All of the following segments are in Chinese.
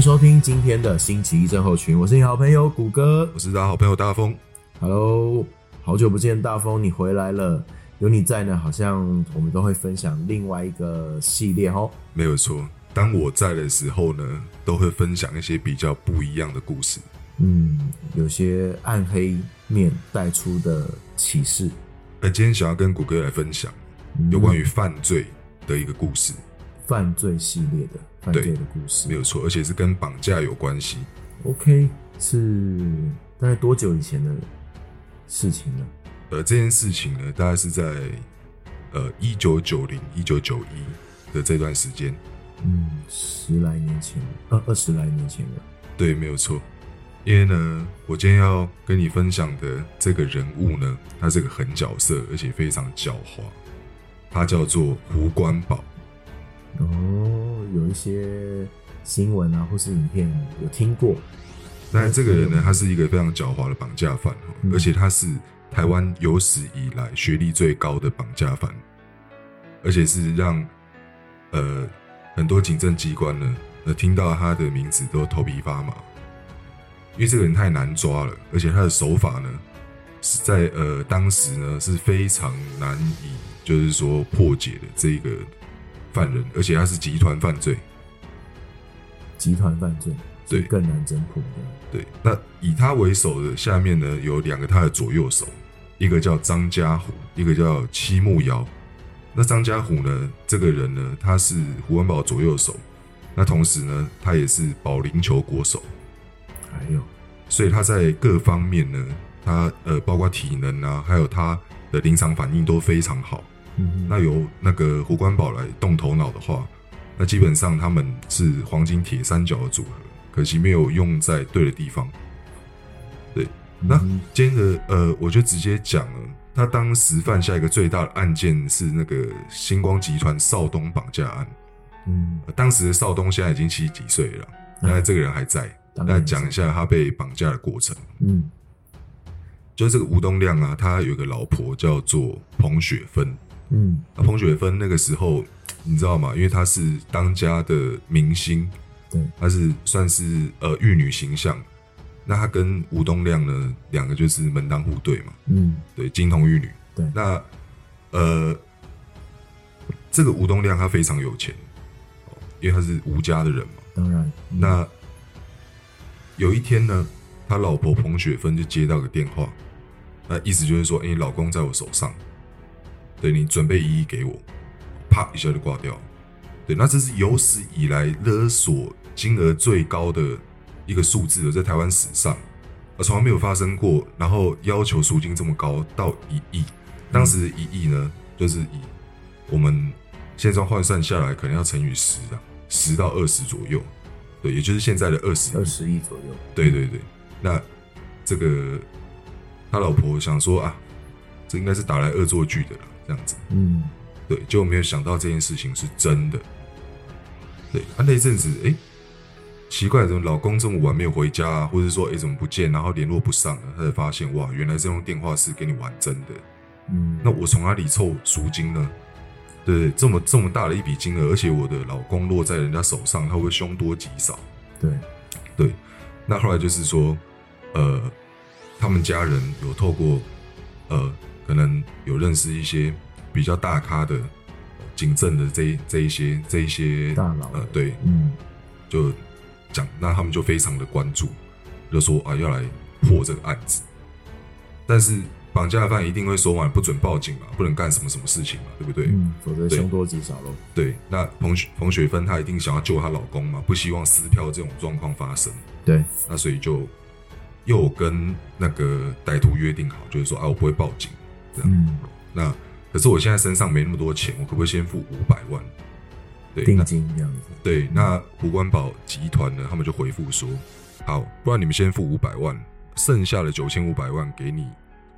迎收听今天的星期一症候群，我是你好朋友谷歌。我是大家好朋友大风。Hello，好久不见，大风，你回来了。有你在呢，好像我们都会分享另外一个系列哦。没有错，当我在的时候呢，都会分享一些比较不一样的故事。嗯，有些暗黑面带出的启示。那今天想要跟谷歌来分享有关于犯罪的一个故事，犯罪系列的犯罪的故事，没有错，而且是跟绑架有关系。OK，是大概多久以前的事情了？呃，这件事情呢，大概是在呃一九九零、一九九一的这段时间。嗯，十来年前，二，二十来年前了。对，没有错。因为呢，我今天要跟你分享的这个人物呢，他是个狠角色，而且非常狡猾。他叫做胡关宝。哦，有一些新闻啊，或是影片有听过。那这个人呢，他是一个非常狡猾的绑架犯，嗯而且他是台湾有史以来学历最高的绑架犯，而且是让呃很多警政机关呢，呃听到他的名字都头皮发麻，因为这个人太难抓了，而且他的手法呢是在呃当时呢是非常难以就是说破解的这个犯人，而且他是集团犯罪。集团犯罪，对更难侦破的。对，那以他为首的下面呢有两个他的左右手，一个叫张家虎，一个叫戚木瑶。那张家虎呢，这个人呢，他是胡文宝左右手，那同时呢，他也是保龄球国手，还有，所以他在各方面呢，他呃，包括体能啊，还有他的临场反应都非常好。嗯那由那个胡关宝来动头脑的话，那基本上他们是黄金铁三角的组合，可惜没有用在对的地方。对，那嗯今天的呃，我就直接讲了，他当时犯下一个最大的案件是那个星光集团邵东绑架案。嗯，呃当时的少东现在已经七十几岁了，嗯那这个人还在。那讲一下他被绑架的过程。嗯就是这个吴东亮啊，他有个老婆叫做彭雪芬。嗯那彭雪芬那个时候，你知道吗？因为她是当家的明星，对，她是算是呃玉女形象。那她跟吴东亮呢，两个就是门当户对嘛，嗯对，金童玉女。对那呃，这个吴东亮他非常有钱，哦因为他是吴家的人嘛。当然，嗯那有一天呢，他老婆彭雪芬就接到个电话，那意思就是说，哎、你老公在我手上，对你准备一亿给我，啪一下就挂掉。对，那这是有史以来勒索金额最高的一个数字了，在台湾史上，啊，从来没有发生过。然后要求赎金这么高，到一亿，当时的一亿呢，就是以我们现在换算下来，可能要乘以十啊，十到二十左右。对，也就是现在的二十二十亿左右。对对对，那这个他老婆想说啊，这应该是打来恶作剧的了，这样子。嗯对，就没有想到这件事情是真的。对，啊，那一阵子，哎，奇怪，怎么老公这么晚没有回家啊？或者说，哎，怎么不见？然后联络不上了，他才发现，哇，原来这通电话是给你玩真的。嗯，那我从哪里凑赎金呢？对，这么这么大的一笔金额，而且我的老公落在人家手上，他会凶多吉少？对，对，那后来就是说，呃，他们家人有透过，呃，可能有认识一些比较大咖的警政的这一这一些这一些大佬。呃，对，嗯。就讲，那他们就非常的关注，就说啊要来破这个案子，但是绑架犯一定会说嘛，不准报警嘛，不能干什么什么事情嘛，对不对？嗯，否则凶多吉少喽。对，那彭雪彭雪芬她一定想要救她老公嘛，不希望撕票这种状况发生。对，那所以就又跟那个歹徒约定好，就是说啊，我不会报警，这样。嗯，那可是我现在身上没那么多钱，我可不可以先付五百万？对，定金这样子。对，那胡关宝集团呢，他们就回复说，好，不然你们先付五百万，剩下的九千五百万给你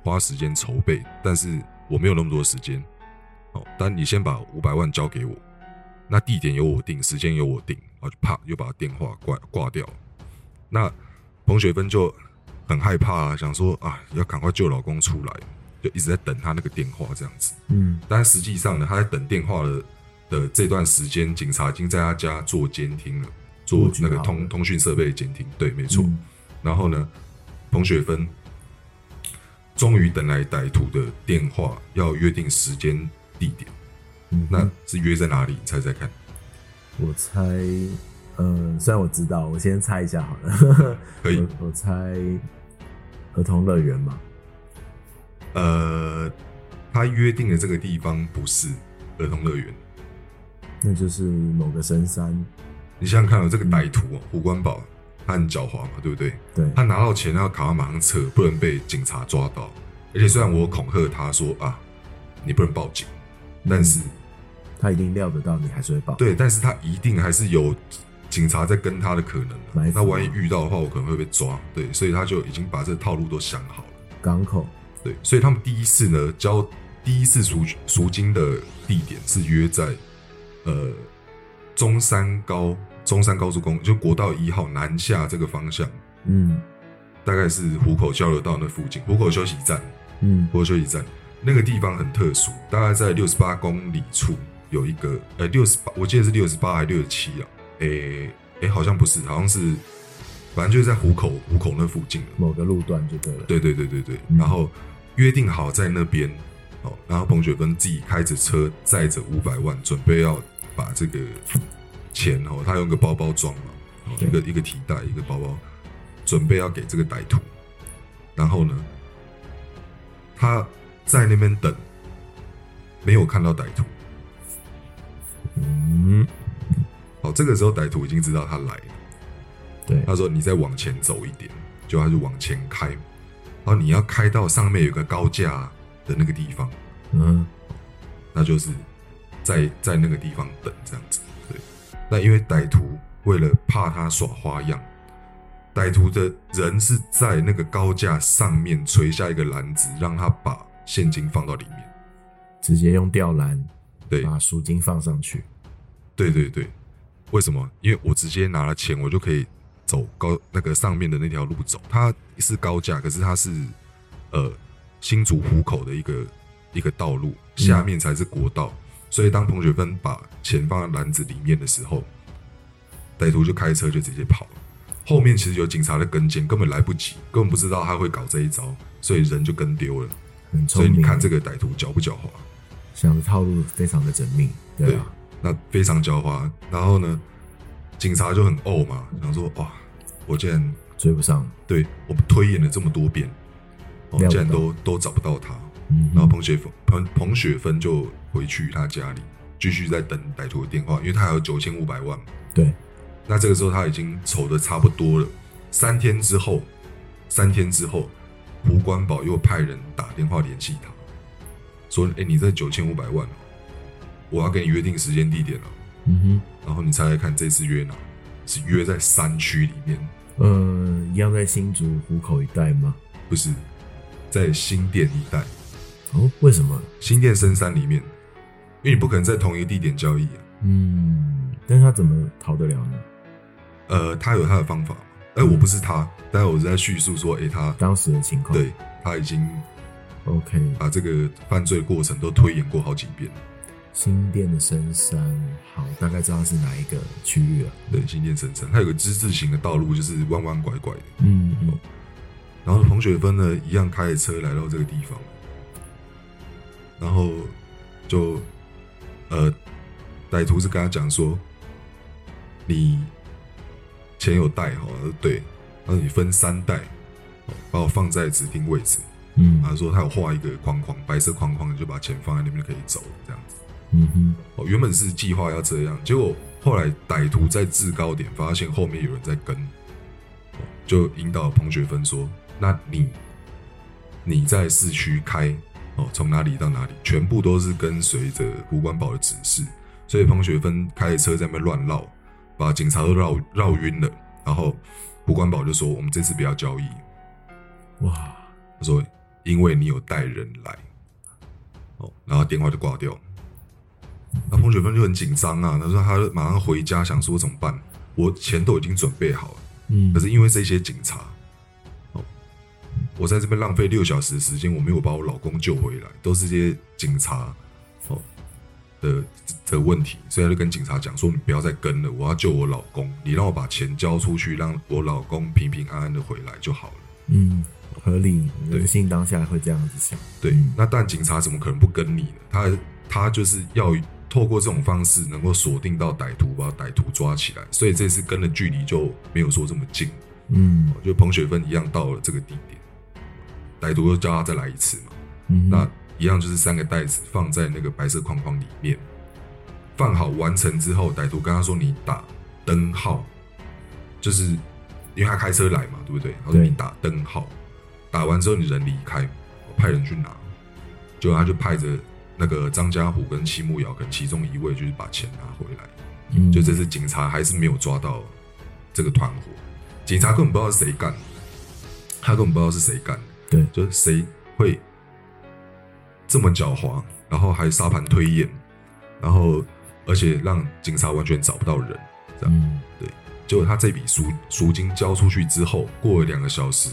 花时间筹备，但是我没有那么多时间，哦，但你先把五百万交给我，那地点由我定，时间由我定，然后就啪又把电话挂挂掉。那彭雪芬就很害怕啊，想说啊，要赶快救老公出来，就一直在等他那个电话这样子。嗯但实际上呢，他在等电话的的这段时间，警察已经在他家做监听了，做做那个通通讯设备的监听，对，没错。嗯然后呢，彭雪芬终于等来歹徒的电话，要约定时间地点。嗯那是约在哪里？你猜猜看？我猜，呃，虽然我知道，我先猜一下好了。可以我我猜儿童乐园嘛。呃，他约定的这个地方不是儿童乐园。那就是某个深山，你想想看哦，这个歹徒哦，胡关宝，他很狡猾嘛，对不对？对，他拿到钱要卡他马上撤，不能被警察抓到。而且虽然我恐吓他说啊，你不能报警，但是他一定料得到你还是会报。对，但是他一定还是有警察在跟他的可能那万一遇到的话，我可能会被抓。对，所以他就已经把这个套路都想好了。港口，对，所以他们第一次呢交第一次赎赎金的地点是约在呃中山高中山高速公路，就国道一号南下这个方向，嗯。大概是虎口交流道那附近，虎口休息站，嗯。虎口休息站那个地方很特殊，大概在六十八公里处有一个呃六十八，我记得是六十八还六十七啊，诶诶好像不是，好像是反正就是在虎口虎口那附近。某个路段就对了。对对对对对，嗯然后约定好在那边哦，然后彭雪芬自己开着车载着五百万，准备要把这个钱哦，他用个包包装嘛，哦、一个一个提袋一个包包，准备要给这个歹徒，然后呢，他在那边等，没有看到歹徒，嗯，好，这个时候歹徒已经知道他来了。对，他说：“你再往前走一点，就他就往前开，然后你要开到上面有个高架的那个地方，嗯那就是在在那个地方等这样子。对，那因为歹徒为了怕他耍花样，歹徒的人是在那个高架上面垂下一个篮子，让他把现金放到里面。直接用吊篮对，把赎金放上去。对对对，为什么？因为我直接拿了钱，我就可以走高那个上面的那条路走。它是高架，可是它是呃新竹湖口的一个一个道路，下面才是国道。所以当彭雪芬把钱放在篮子里面的时候，歹徒就开车就直接跑了。后面其实有警察在跟监，根本来不及，根本不知道他会搞这一招，所以人就跟丢了。所以你看这个歹徒狡不狡猾？想的套路非常的缜密，对对啊，，那非常狡猾。然后呢，警察就很怄嘛，想说哇，我竟然追不上，对我们推演了这么多遍，哦，料不到竟然都都找不到他。嗯，然后彭雪芬彭彭雪芬就回去他家里，继续在等歹徒的电话，因为他还有九千五百万嘛。对，那这个时候他已经筹的差不多了。三天之后，三天之后，胡关宝又派人打电话联系他，说：“哎，你这九千五百万哦，我要跟你约定时间地点了。嗯哼然后你猜猜看，这次约哪？是约在山区里面，哼，呃，一样在新竹湖口一带吗？不是在新店一带，哦，为什么？新店深山里面，因为你不可能在同一个地点交易啊。嗯，但是他怎么逃得了呢？呃，他有他的方法嘛。哎，我不是他，但是我是在叙述说，哎，他当时的情况，对他已经，OK，把这个犯罪过程都推演过好几遍了。新店的深山，好，大概知道是哪一个区域了。对，新店深山，它有个之字形的道路，就是弯弯拐拐的。嗯嗯，然后彭雪芬呢，一样开着车来到这个地方，然后就呃，歹徒是跟他讲说，你钱有带哈，他说对，他说你分三袋，哦把我放在指定位置。嗯他说他有画一个框框，白色框框，你就把钱放在那边就可以走了这样子。嗯哼，哦，原本是计划要这样，结果后来歹徒在制高点发现后面有人在跟，哦就引导彭雪芬说：“那你你在市区开哦，从哪里到哪里，全部都是跟随着胡关宝的指示。”所以彭雪芬开着车在那边乱绕，把警察都绕绕晕了。然后胡关宝就说：“我们这次不要交易。”哇，他说：“因为你有带人来。”哦，然后电话就挂掉。那彭雪芬就很紧张啊，他说他马上回家想说怎么办？我钱都已经准备好了，嗯可，是因为这些警察，哦，我在这边浪费六小时的时间，我没有把我老公救回来，都是这些警察，哦，的的问题，所以他就跟警察讲说：“你不要再跟了，我要救我老公，你让我把钱交出去，让我老公平平安安的回来就好了。”嗯，合理，对人性当下会这样子想。对，嗯那但警察怎么可能不跟你呢？他他就是要透过这种方式能够锁定到歹徒，把歹徒抓起来，所以这次跟的距离就没有说这么近，嗯。就彭雪芬一样到了这个地点，歹徒又叫他再来一次嘛，嗯，那一样就是三个袋子放在那个白色框框里面，放好完成之后，歹徒跟他说：“你打灯号，就是因为他开车来嘛，对不对？他说你打灯号，打完之后你人离开，我派人去拿。结果他就派着那个张家虎跟戚木瑶跟其中一位，就是把钱拿回来。嗯就这次警察还是没有抓到这个团伙，警察根本不知道是谁干的，他根本不知道是谁干的。对，就是谁会这么狡猾，然后还沙盘推演，然后而且让警察完全找不到人，这样。嗯结果他这笔赎赎金交出去之后，过了两个小时，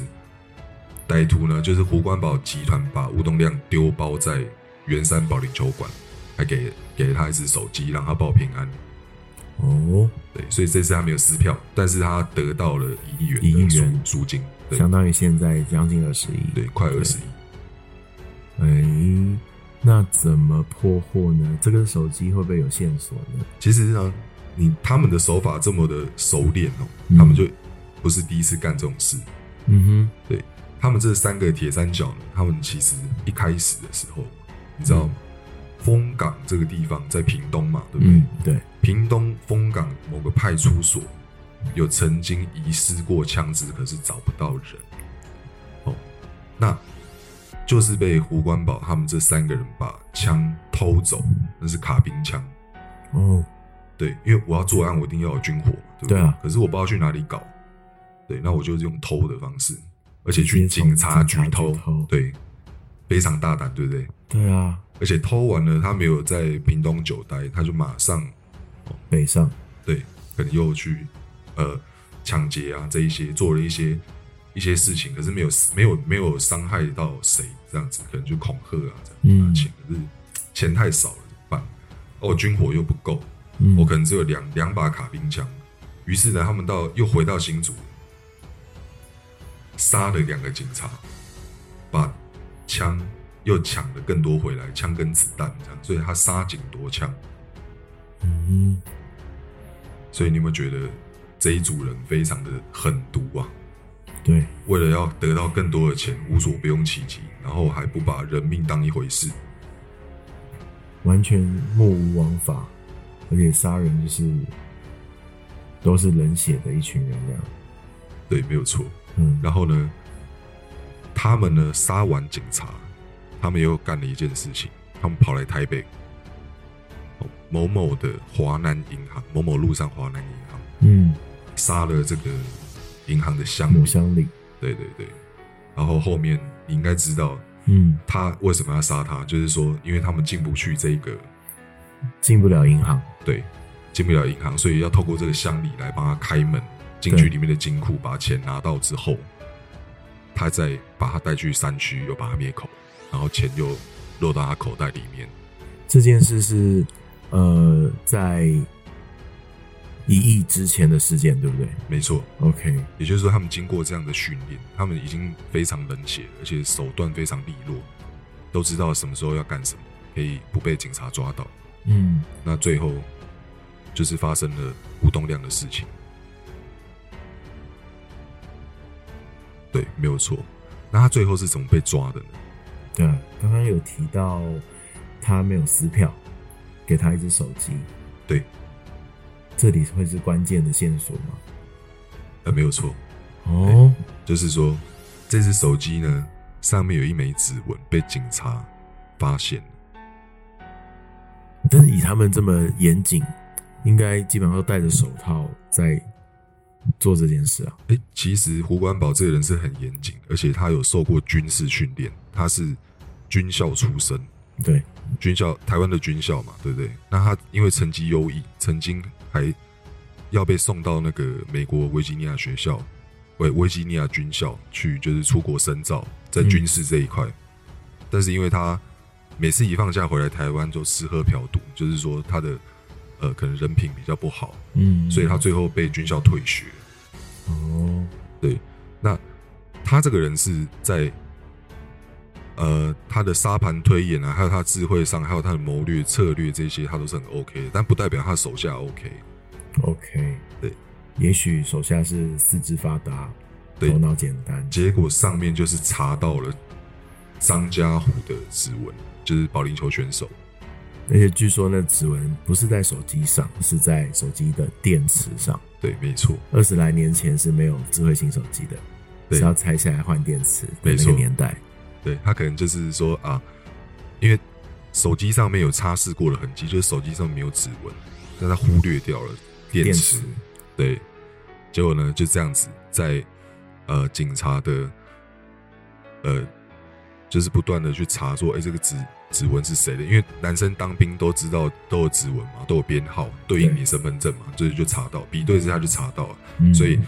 歹徒呢就是胡关宝集团把吴东亮丢包在圆山保龄球馆，还给给了他一只手机，让他报平安。哦，对，所以这次他没有撕票，但是他得到了一亿元一亿元赎金，对相当于现在将近二十亿。对，快二十亿。哎，那怎么破获呢？这个手机会不会有线索呢？其实呢，你他们的手法这么的熟练哦，嗯他们就不是第一次干这种事。嗯哼，对他们这三个铁三角呢，他们其实一开始的时候，你知道吗？丰港这个地方在屏东嘛，对不对？嗯，对，屏东丰港某个派出所有曾经遗失过枪支，可是找不到人。哦，那就是被胡关宝他们这三个人把枪偷走，那是卡宾枪。哦，对，因为我要作案，我一定要有军火，对不对啊可是我不知道去哪里搞，对，那我就用偷的方式，而且去警察局偷对，非常大胆，对不对？对啊，而且偷完了，他没有在屏东久待，他就马上北上，对，可能又去呃抢劫啊这一些，做了一些一些事情，可是没有没有没有伤害到谁，这样子可能就恐吓啊这样嗯。拿钱，可是钱太少了怎么办？哦，军火又不够，嗯，我可能只有两两把卡宾枪，于是呢，他们到又回到新竹，杀了两个警察，把枪又抢了更多回来，枪跟子弹这样，所以他杀警夺枪。嗯，所以你有没有觉得这一组人非常的狠毒啊？对，为了要得到更多的钱，无所不用其极，然后还不把人命当一回事。完全目无王法，而且杀人就是都是冷血的一群人这样。对，没有错。嗯，然后呢，他们呢杀完警察，他们又干了一件事情，他们跑来台北，哦某某的华南银行，某某路上华南银行，嗯，杀了这个银行的乡里，对对对。然后后面你应该知道嗯，他为什么要杀他，就是说，因为他们进不去这个进不了银行。对，进不了银行，所以要透过这个乡里来帮他开门，进去里面的金库，把钱拿到之后，他再把他带去山区，又把他灭口，然后钱又落到他口袋里面。这件事是呃在一亿之前的事件，对不对没错，？OK，也就是说，他们经过这样的训练，他们已经非常冷血，而且手段非常利落，都知道什么时候要干什么，可以不被警察抓到。嗯，那最后就是发生了吴东亮的事情。对，没有错。那他最后是怎么被抓的呢？对啊，刚刚有提到他没有撕票，给他一只手机，对，这里会是关键的线索吗？呃，没有错，哦，就是说这只手机呢，上面有一枚指纹被警察发现。但是以他们这么严谨，应该基本上都戴着手套在做这件事啊。哎，其实胡关宝这个人是很严谨，而且他有受过军事训练，他是军校出身，对，军校台湾的军校嘛，对不对？那他因为成绩优异，曾经还要被送到那个美国维吉尼亚学校，维维吉尼亚军校去，就是出国深造，在军事这一块。但是因为他每次一放假回来台湾就吃喝嫖赌，就是说他的呃可能人品比较不好，嗯，所以他最后被军校退学。哦，对，那他这个人是在呃他的沙盘推演啊，还有他智慧上，还有他的谋略策略这些，他都是很 OK 的，但不代表他手下 OK。OK，对，也许手下是四肢发达，头脑简单，结果上面就是查到了张家虎的指纹，就是保龄球选手。而且据说那指纹不是在手机上，是在手机的电池上。对，没错，二十来年前是没有智慧型手机的，对是要拆下来换电池没错个年代。对他可能就是说啊，因为手机上面有擦拭过的痕迹，就是手机上没有指纹，但他忽略掉了电电池。池对，结果呢就这样子在呃警察的呃就是不断的去查说，哎、这个指指纹是谁的？因为男生当兵都知道都有指纹嘛，都有编号对应你身份证嘛，所以就查到比对之下就查到了。嗯所以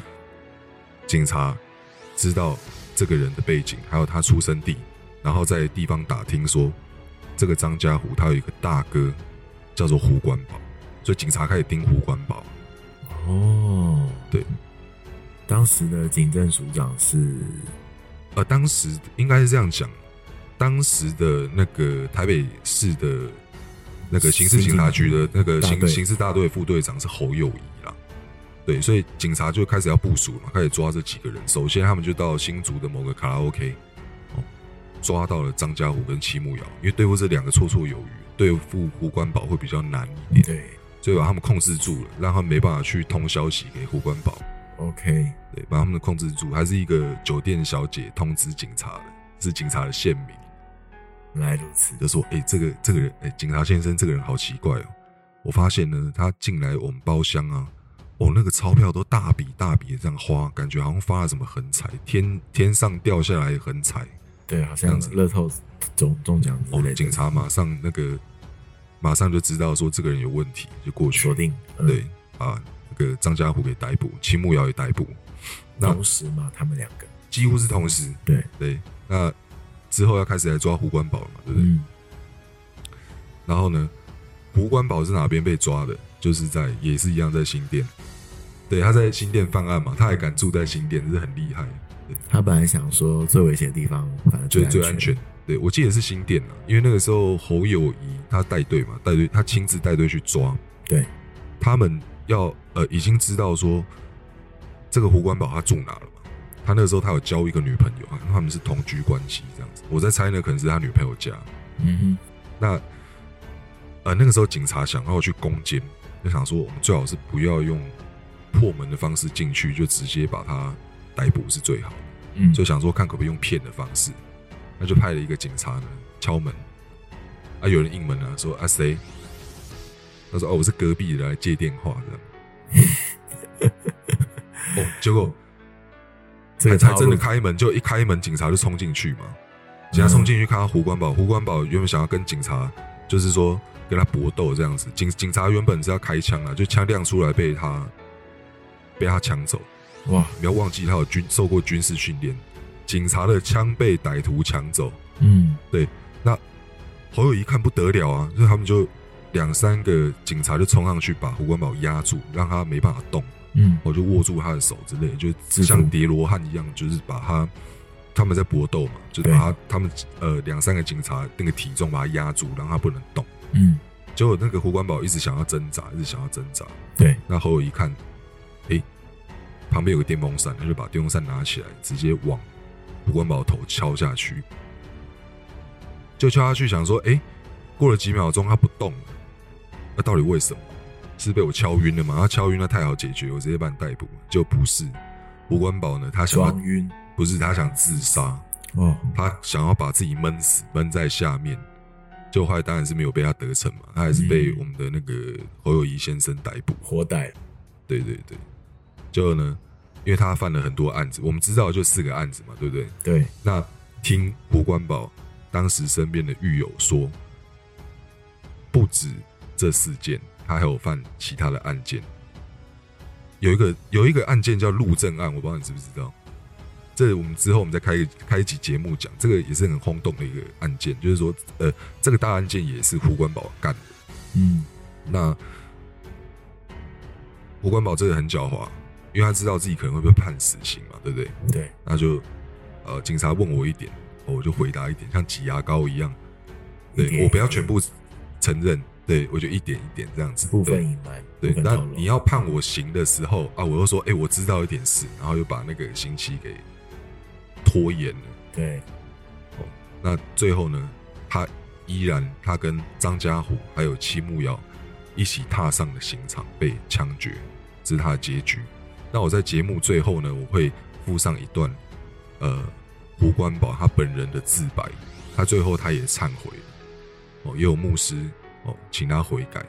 警察知道这个人的背景，还有他出生地，然后在地方打听说，这个张家虎他有一个大哥叫做胡关宝，所以警察开始盯胡关宝。哦，对，当时的警政署长是呃，当时应该是这样讲，当时的那个台北市的那个刑事警察局的那个刑刑事大队副队长是侯友谊啦。对，所以警察就开始要部署了嘛，开始抓这几个人。首先，他们就到新竹的某个卡拉 OK，哦，抓到了张家虎跟戚木瑶，因为对付这两个绰绰有余，对付胡关宝会比较难一点，对所以把他们控制住了，让他们没办法去通消息给胡关宝。，OK，对，把他们控制住，还是一个酒店小姐通知警察的，是警察的县民，原来如此。就说：“哎、这个这个人，哎、警察先生，这个人好奇怪哦。我发现呢，他进来我们包厢啊，哦，那个钞票都大笔大笔的这样花，感觉好像发了什么横财，天天上掉下来的横财。对，好像乐透中中奖之哦类，的。警察马上那个马上就知道说这个人有问题，就过去锁定，嗯对，把那个张家虎给逮捕，秦木瑶也逮捕，那同时嘛，他们两个，几乎是同时。对，对，那之后要开始来抓胡关宝了嘛，对不对？嗯，然后呢，胡关宝是哪边被抓的？就是在也是一样在新店，对，他在新店犯案嘛，他还敢住在新店，这是很厉害，他本来想说最危险的地方，反正就是最安安全。对我记得是新店啊，因为那个时候侯友谊他带队嘛，带队他亲自带队去抓，对，他们要呃已经知道说这个胡关宝他住哪了嘛，他那个时候他有交一个女朋友啊，他们是同居关系这样子，我在猜呢可能是他女朋友家，嗯哼。那呃那个时候警察想要去攻坚，就想说我们最好是不要用破门的方式进去，就直接把他逮捕是最好嗯，就想说看可不可以用骗的方式，那就派了一个警察呢敲门，啊有人应门啊说啊谁？他说哦我是隔壁的来接电话的。哦，结果这个才才真的开门，就一开门警察就冲进去嘛，警察冲进去看到胡关宝，胡关宝原本想要跟警察就是说跟他搏斗这样子，警警察原本是要开枪啊，就枪亮出来被他被他抢走。哇，不要忘记他有军受过军事训练，警察的枪被歹徒抢走，嗯，对。那侯友谊看不得了啊，所以他们就两三个警察就冲上去把胡关宝压住，让他没办法动，嗯，我就握住他的手之类，就像叠罗汉一样，就是把他他们在搏斗嘛，就是把他他们呃两三个警察那个体重把他压住，让他不能动。嗯，结果那个胡关宝一直想要挣扎，一直想要挣扎，对，那侯友一看，诶，旁边有个电风扇，他就把电风扇拿起来，直接往胡关宝头敲下去。就敲下去，想说，诶，过了几秒钟他不动了，那到底为什么？是被我敲晕了吗？他敲晕那太好解决，我直接把你逮捕。就不是，胡关宝呢，他想晕，不是他想自杀，哦，他想要把自己闷死，闷在下面。就后来当然是没有被他得逞嘛，他还是被嗯我们的那个侯友谊先生逮捕。活逮，对对对，就呢，因为他犯了很多案子，我们知道就四个案子嘛，对不对？对，那听胡关宝当时身边的狱友说，不止这四件，他还有犯其他的案件。有一个有一个案件叫陆政案，我不知道你知不知道？这我们之后我们再开开一集节目讲，这个也是很轰动的一个案件，就是说，呃，这个大案件也是胡关宝干的。嗯那胡关宝真的很狡猾，因为他知道自己可能会被判死刑嘛，对不对？对，那就呃，警察问我一点，我就回答一点，像挤牙膏一样。对我不要全部承认，对我就一点一点这样子。部分对隐瞒，对，那你要判我刑的时候啊，我又说，哎、我知道一点事，然后又把那个刑期给拖延了。对，那最后呢，他依然他跟张家虎还有戚木瑶一起踏上了刑场，被枪决，这是他的结局。那我在节目最后呢，我会附上一段，呃，胡关宝他本人的自白，他最后他也忏悔了，哦，也有牧师哦，请他悔改。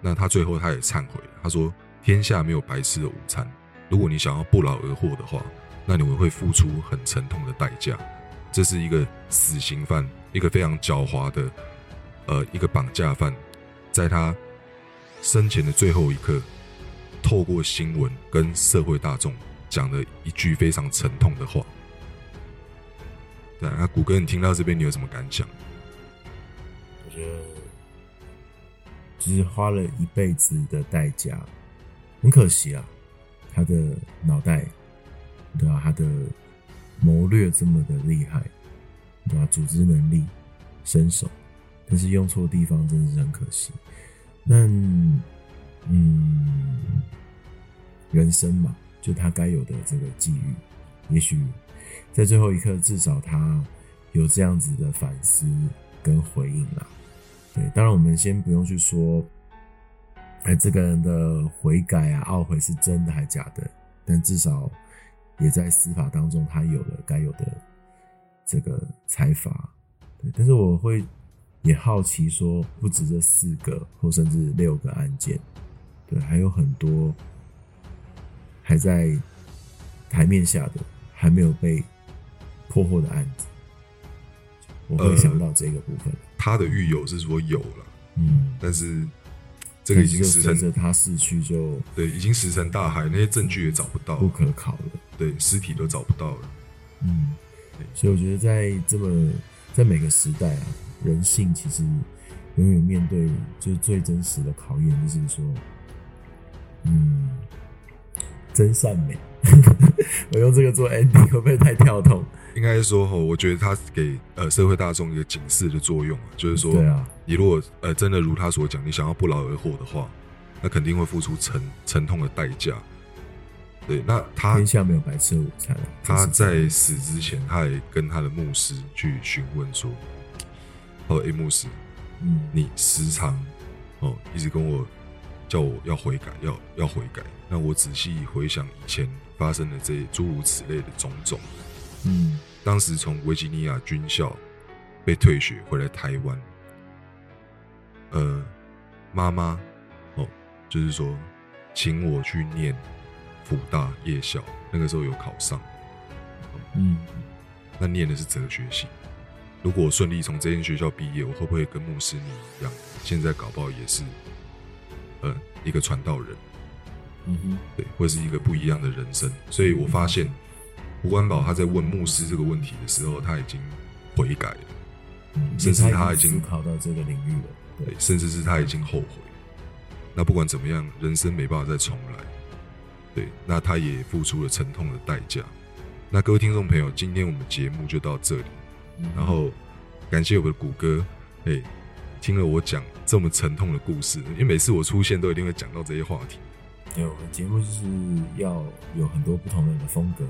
那他最后他也忏悔，他说：“天下没有白吃的午餐，如果你想要不劳而获的话，那你们会付出很沉痛的代价。”这是一个死刑犯，一个非常狡猾的，呃，一个绑架犯，在他生前的最后一刻，透过新闻跟社会大众讲了一句非常沉痛的话。对，那谷歌，你听到这边，你有什么感想？我觉得就是花了一辈子的代价，很可惜啊，他的脑袋，对吧、他的谋略这么的厉害，对吧、组织能力、身手，但是用错地方，真的是很可惜。那嗯，人生嘛，就他该有的这个际遇，也许在最后一刻，至少他有这样子的反思跟回应啦。对，当然我们先不用去说，哎，这个人的悔改啊、懊悔是真的还假的，但至少也在司法当中，他有了该有的这个裁罚。对，但是我会也好奇说，不止这四个或甚至六个案件，对，还有很多还在台面下的，还没有被破获的案子，我会呃想到这个部分。他的狱友是说有了，嗯，但是这个已经石沉，他逝去就对，已经石沉大海，那些证据也找不到不，可考了。对，尸体都找不到了。嗯，所以我觉得在这么在每个时代啊，人性其实永远面对就是最真实的考验，就是说，嗯，真善美。我用这个做 ending 会不会太跳痛？应该说吼，我觉得他给呃社会大众一个警示的作用啊，就是说，对啊，你如果呃真的如他所讲，你想要不劳而获的话，那肯定会付出沉沉痛的代价。对，那他天下没有白吃的午餐啊。他在死之前，他也跟他的牧师去询问说：“哦，诶，牧师，嗯你时常哦一直跟我叫我要悔改，要要悔改。那我仔细回想以前发生了这诸如此类的种种，嗯。当时从维吉尼亚军校被退学回来台湾，呃，妈妈哦，就是说请我去念辅大夜校，那个时候有考上，嗯。那念的是哲学系。如果我顺利从这间学校毕业，我会不会跟牧师你一样，现在搞不好也是，呃，一个传道人，嗯哼对，会是一个不一样的人生。所以我发现胡关宝他在问牧师这个问题的时候，他已经悔改了。嗯，甚至他已经思考到这个领域了。对对，，甚至是他已经后悔。那不管怎么样，人生没办法再重来。对，那他也付出了沉痛的代价。那各位听众朋友，今天我们节目就到这里，嗯然后感谢我们的谷歌，哎，听了我讲这么沉痛的故事，因为每次我出现都一定会讲到这些话题。对，我们节目就是要有很多不同的风格，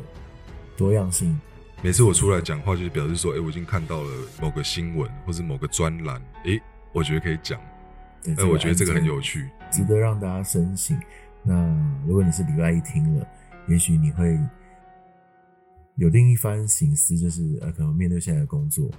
多样性。每次我出来讲话，就是表示说，哎，我已经看到了某个新闻或者某个专栏，哎，我觉得可以讲，对，哎，我觉得这个很有趣。值得让大家深省。那如果你是礼拜一听了，也许你会有另一番醒思，就是呃，可能面对现在的工作，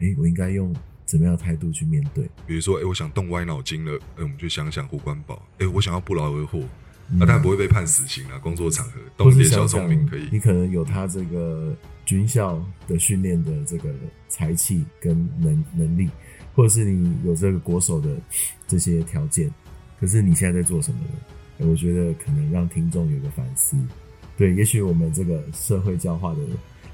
诶，我应该用怎么样的态度去面对？比如说，哎，我想动歪脑筋了，哎，我们就想想胡关宝，哎，我想要不劳而获，嗯那当然不会被判死刑啊。工作场合或动一点小是想想聪明可以你。可能有他这个军校的训练的这个才气跟能能力，或者是你有这个国手的这些条件，可是你现在在做什么呢？我觉得可能让听众有个反思，对，也许我们这个社会教化的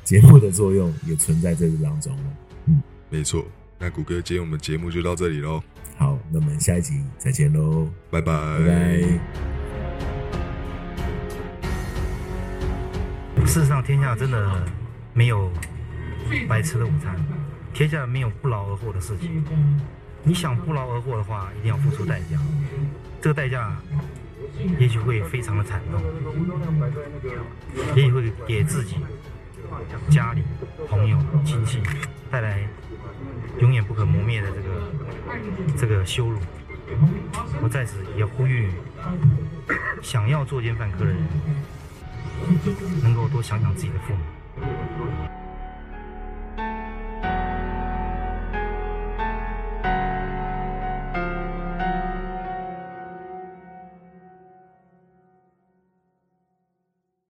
节目的作用也存在这当中了。嗯，没错。那谷歌，今天我们节目就到这里喽。好，那我们下一集再见喽，拜拜拜拜。事实上，天下真的没有白吃的午餐，天下没有不劳而获的事情。你想不劳而获的话，一定要付出代价。这个代价也许会非常的惨痛，也许会给自己、家里、朋友、亲戚带来永远不可磨灭的这个这个羞辱。我在此也呼吁想要作奸犯科的人，能够多想想自己的父母。